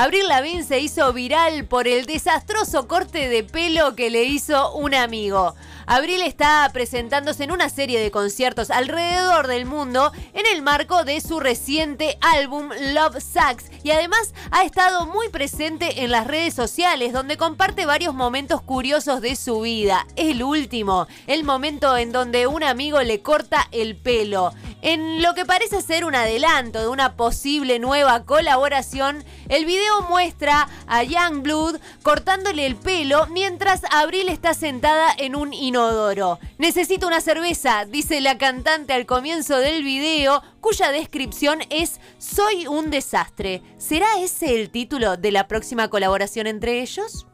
Abril Lavigne se hizo viral por el desastroso corte de pelo que le hizo un amigo. Abril está presentándose en una serie de conciertos alrededor del mundo en el marco de su reciente álbum Love Sucks y además ha estado muy presente en las redes sociales donde comparte varios momentos curiosos de su vida. El último, el momento en donde un amigo le corta el pelo. En lo que parece ser un adelanto de una posible nueva colaboración, el video muestra a Youngblood cortándole el pelo mientras Abril está sentada en un inodoro. Necesito una cerveza, dice la cantante al comienzo del video, cuya descripción es Soy un desastre. ¿Será ese el título de la próxima colaboración entre ellos?